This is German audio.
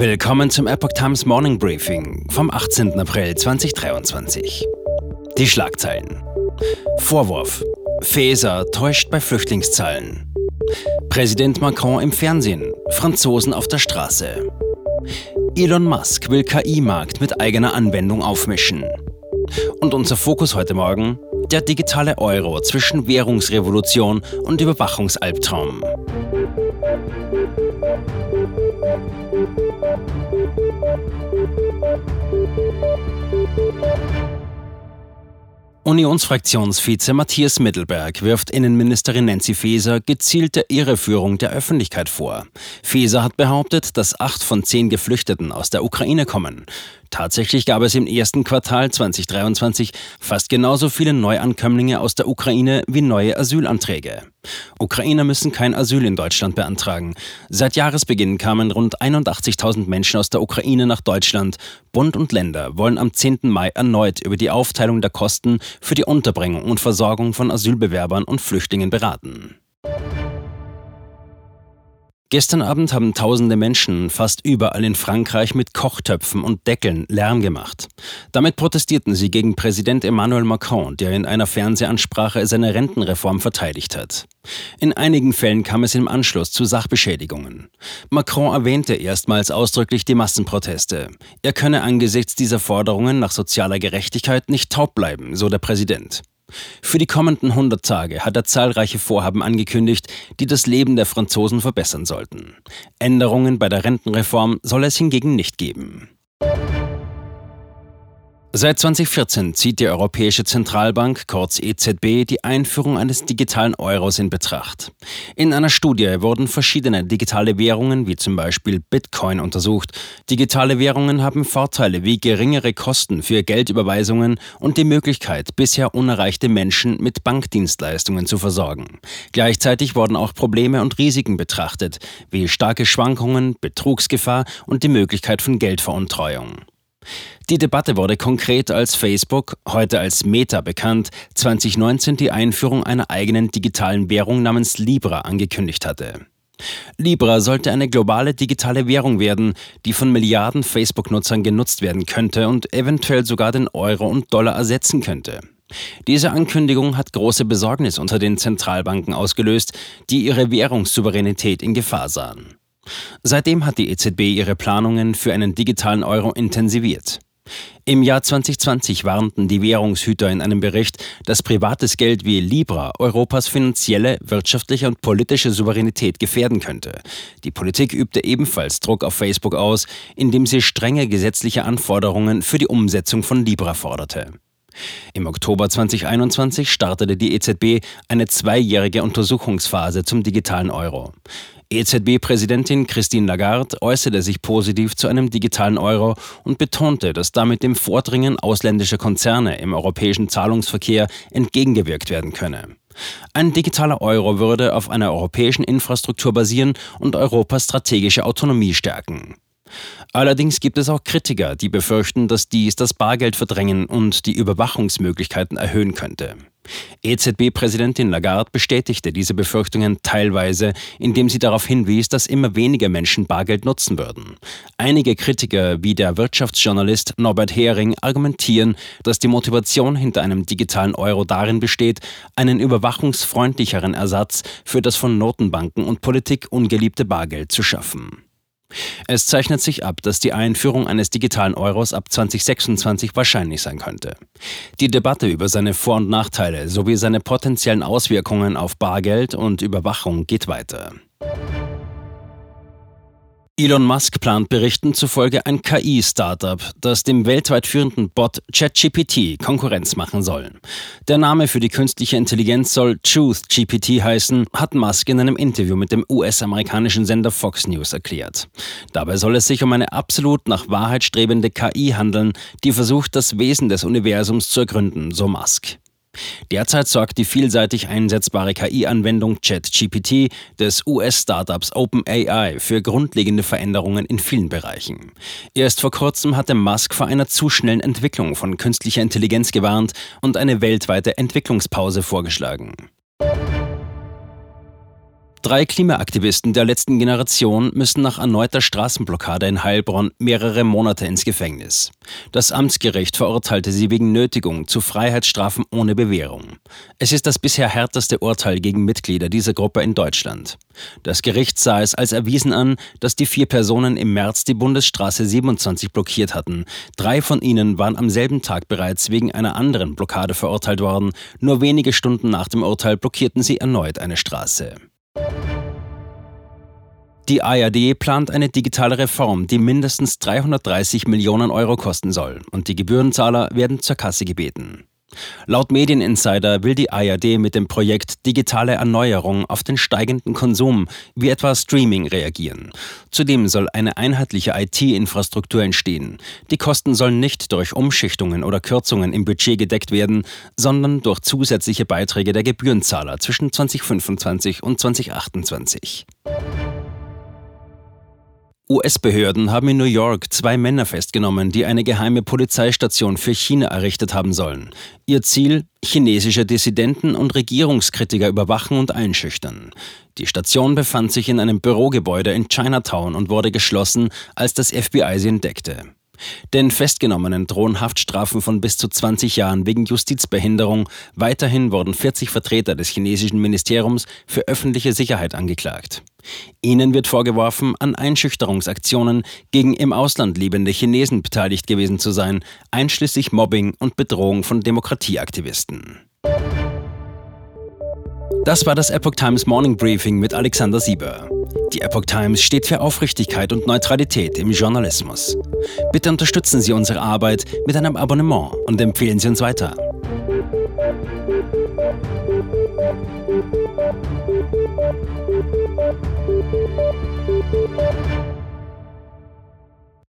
Willkommen zum Epoch Times Morning Briefing vom 18. April 2023. Die Schlagzeilen. Vorwurf. Faeser täuscht bei Flüchtlingszahlen. Präsident Macron im Fernsehen. Franzosen auf der Straße. Elon Musk will KI-Markt mit eigener Anwendung aufmischen. Und unser Fokus heute Morgen? Der digitale Euro zwischen Währungsrevolution und Überwachungsalbtraum. Unionsfraktionsvize Matthias Mittelberg wirft Innenministerin Nancy Faeser gezielte Irreführung der Öffentlichkeit vor. Faeser hat behauptet, dass acht von zehn Geflüchteten aus der Ukraine kommen. Tatsächlich gab es im ersten Quartal 2023 fast genauso viele Neuankömmlinge aus der Ukraine wie neue Asylanträge. Ukrainer müssen kein Asyl in Deutschland beantragen. Seit Jahresbeginn kamen rund 81.000 Menschen aus der Ukraine nach Deutschland. Bund und Länder wollen am 10. Mai erneut über die Aufteilung der Kosten für die Unterbringung und Versorgung von Asylbewerbern und Flüchtlingen beraten. Gestern Abend haben tausende Menschen fast überall in Frankreich mit Kochtöpfen und Deckeln Lärm gemacht. Damit protestierten sie gegen Präsident Emmanuel Macron, der in einer Fernsehansprache seine Rentenreform verteidigt hat. In einigen Fällen kam es im Anschluss zu Sachbeschädigungen. Macron erwähnte erstmals ausdrücklich die Massenproteste. Er könne angesichts dieser Forderungen nach sozialer Gerechtigkeit nicht taub bleiben, so der Präsident. Für die kommenden 100 Tage hat er zahlreiche Vorhaben angekündigt, die das Leben der Franzosen verbessern sollten. Änderungen bei der Rentenreform soll es hingegen nicht geben. Seit 2014 zieht die Europäische Zentralbank, kurz EZB, die Einführung eines digitalen Euros in Betracht. In einer Studie wurden verschiedene digitale Währungen, wie zum Beispiel Bitcoin, untersucht. Digitale Währungen haben Vorteile wie geringere Kosten für Geldüberweisungen und die Möglichkeit, bisher unerreichte Menschen mit Bankdienstleistungen zu versorgen. Gleichzeitig wurden auch Probleme und Risiken betrachtet, wie starke Schwankungen, Betrugsgefahr und die Möglichkeit von Geldveruntreuung. Die Debatte wurde konkret als Facebook, heute als Meta bekannt, 2019 die Einführung einer eigenen digitalen Währung namens Libra angekündigt hatte. Libra sollte eine globale digitale Währung werden, die von Milliarden Facebook-Nutzern genutzt werden könnte und eventuell sogar den Euro und Dollar ersetzen könnte. Diese Ankündigung hat große Besorgnis unter den Zentralbanken ausgelöst, die ihre Währungssouveränität in Gefahr sahen. Seitdem hat die EZB ihre Planungen für einen digitalen Euro intensiviert. Im Jahr 2020 warnten die Währungshüter in einem Bericht, dass privates Geld wie Libra Europas finanzielle, wirtschaftliche und politische Souveränität gefährden könnte. Die Politik übte ebenfalls Druck auf Facebook aus, indem sie strenge gesetzliche Anforderungen für die Umsetzung von Libra forderte. Im Oktober 2021 startete die EZB eine zweijährige Untersuchungsphase zum digitalen Euro. EZB-Präsidentin Christine Lagarde äußerte sich positiv zu einem digitalen Euro und betonte, dass damit dem Vordringen ausländischer Konzerne im europäischen Zahlungsverkehr entgegengewirkt werden könne. Ein digitaler Euro würde auf einer europäischen Infrastruktur basieren und Europas strategische Autonomie stärken. Allerdings gibt es auch Kritiker, die befürchten, dass dies das Bargeld verdrängen und die Überwachungsmöglichkeiten erhöhen könnte. EZB-Präsidentin Lagarde bestätigte diese Befürchtungen teilweise, indem sie darauf hinwies, dass immer weniger Menschen Bargeld nutzen würden. Einige Kritiker wie der Wirtschaftsjournalist Norbert Hering argumentieren, dass die Motivation hinter einem digitalen Euro darin besteht, einen überwachungsfreundlicheren Ersatz für das von Notenbanken und Politik ungeliebte Bargeld zu schaffen. Es zeichnet sich ab, dass die Einführung eines digitalen Euros ab 2026 wahrscheinlich sein könnte. Die Debatte über seine Vor- und Nachteile sowie seine potenziellen Auswirkungen auf Bargeld und Überwachung geht weiter. Elon Musk plant Berichten zufolge ein KI-Startup, das dem weltweit führenden Bot ChatGPT Konkurrenz machen soll. Der Name für die künstliche Intelligenz soll TruthGPT heißen, hat Musk in einem Interview mit dem US-amerikanischen Sender Fox News erklärt. Dabei soll es sich um eine absolut nach Wahrheit strebende KI handeln, die versucht, das Wesen des Universums zu ergründen, so Musk. Derzeit sorgt die vielseitig einsetzbare KI-Anwendung ChatGPT des US-Startups OpenAI für grundlegende Veränderungen in vielen Bereichen. Erst vor kurzem hatte Musk vor einer zu schnellen Entwicklung von künstlicher Intelligenz gewarnt und eine weltweite Entwicklungspause vorgeschlagen. Drei Klimaaktivisten der letzten Generation müssen nach erneuter Straßenblockade in Heilbronn mehrere Monate ins Gefängnis. Das Amtsgericht verurteilte sie wegen Nötigung zu Freiheitsstrafen ohne Bewährung. Es ist das bisher härteste Urteil gegen Mitglieder dieser Gruppe in Deutschland. Das Gericht sah es als erwiesen an, dass die vier Personen im März die Bundesstraße 27 blockiert hatten. Drei von ihnen waren am selben Tag bereits wegen einer anderen Blockade verurteilt worden. Nur wenige Stunden nach dem Urteil blockierten sie erneut eine Straße. Die ARD plant eine digitale Reform, die mindestens 330 Millionen Euro kosten soll, und die Gebührenzahler werden zur Kasse gebeten. Laut Medieninsider will die ARD mit dem Projekt Digitale Erneuerung auf den steigenden Konsum wie etwa Streaming reagieren. Zudem soll eine einheitliche IT-Infrastruktur entstehen. Die Kosten sollen nicht durch Umschichtungen oder Kürzungen im Budget gedeckt werden, sondern durch zusätzliche Beiträge der Gebührenzahler zwischen 2025 und 2028. US-Behörden haben in New York zwei Männer festgenommen, die eine geheime Polizeistation für China errichtet haben sollen. Ihr Ziel? Chinesische Dissidenten und Regierungskritiker überwachen und einschüchtern. Die Station befand sich in einem Bürogebäude in Chinatown und wurde geschlossen, als das FBI sie entdeckte. Den Festgenommenen drohen Haftstrafen von bis zu 20 Jahren wegen Justizbehinderung. Weiterhin wurden 40 Vertreter des chinesischen Ministeriums für öffentliche Sicherheit angeklagt. Ihnen wird vorgeworfen, an Einschüchterungsaktionen gegen im Ausland lebende Chinesen beteiligt gewesen zu sein, einschließlich Mobbing und Bedrohung von Demokratieaktivisten. Das war das Epoch Times Morning Briefing mit Alexander Sieber. Die Epoch Times steht für Aufrichtigkeit und Neutralität im Journalismus. Bitte unterstützen Sie unsere Arbeit mit einem Abonnement und empfehlen Sie uns weiter.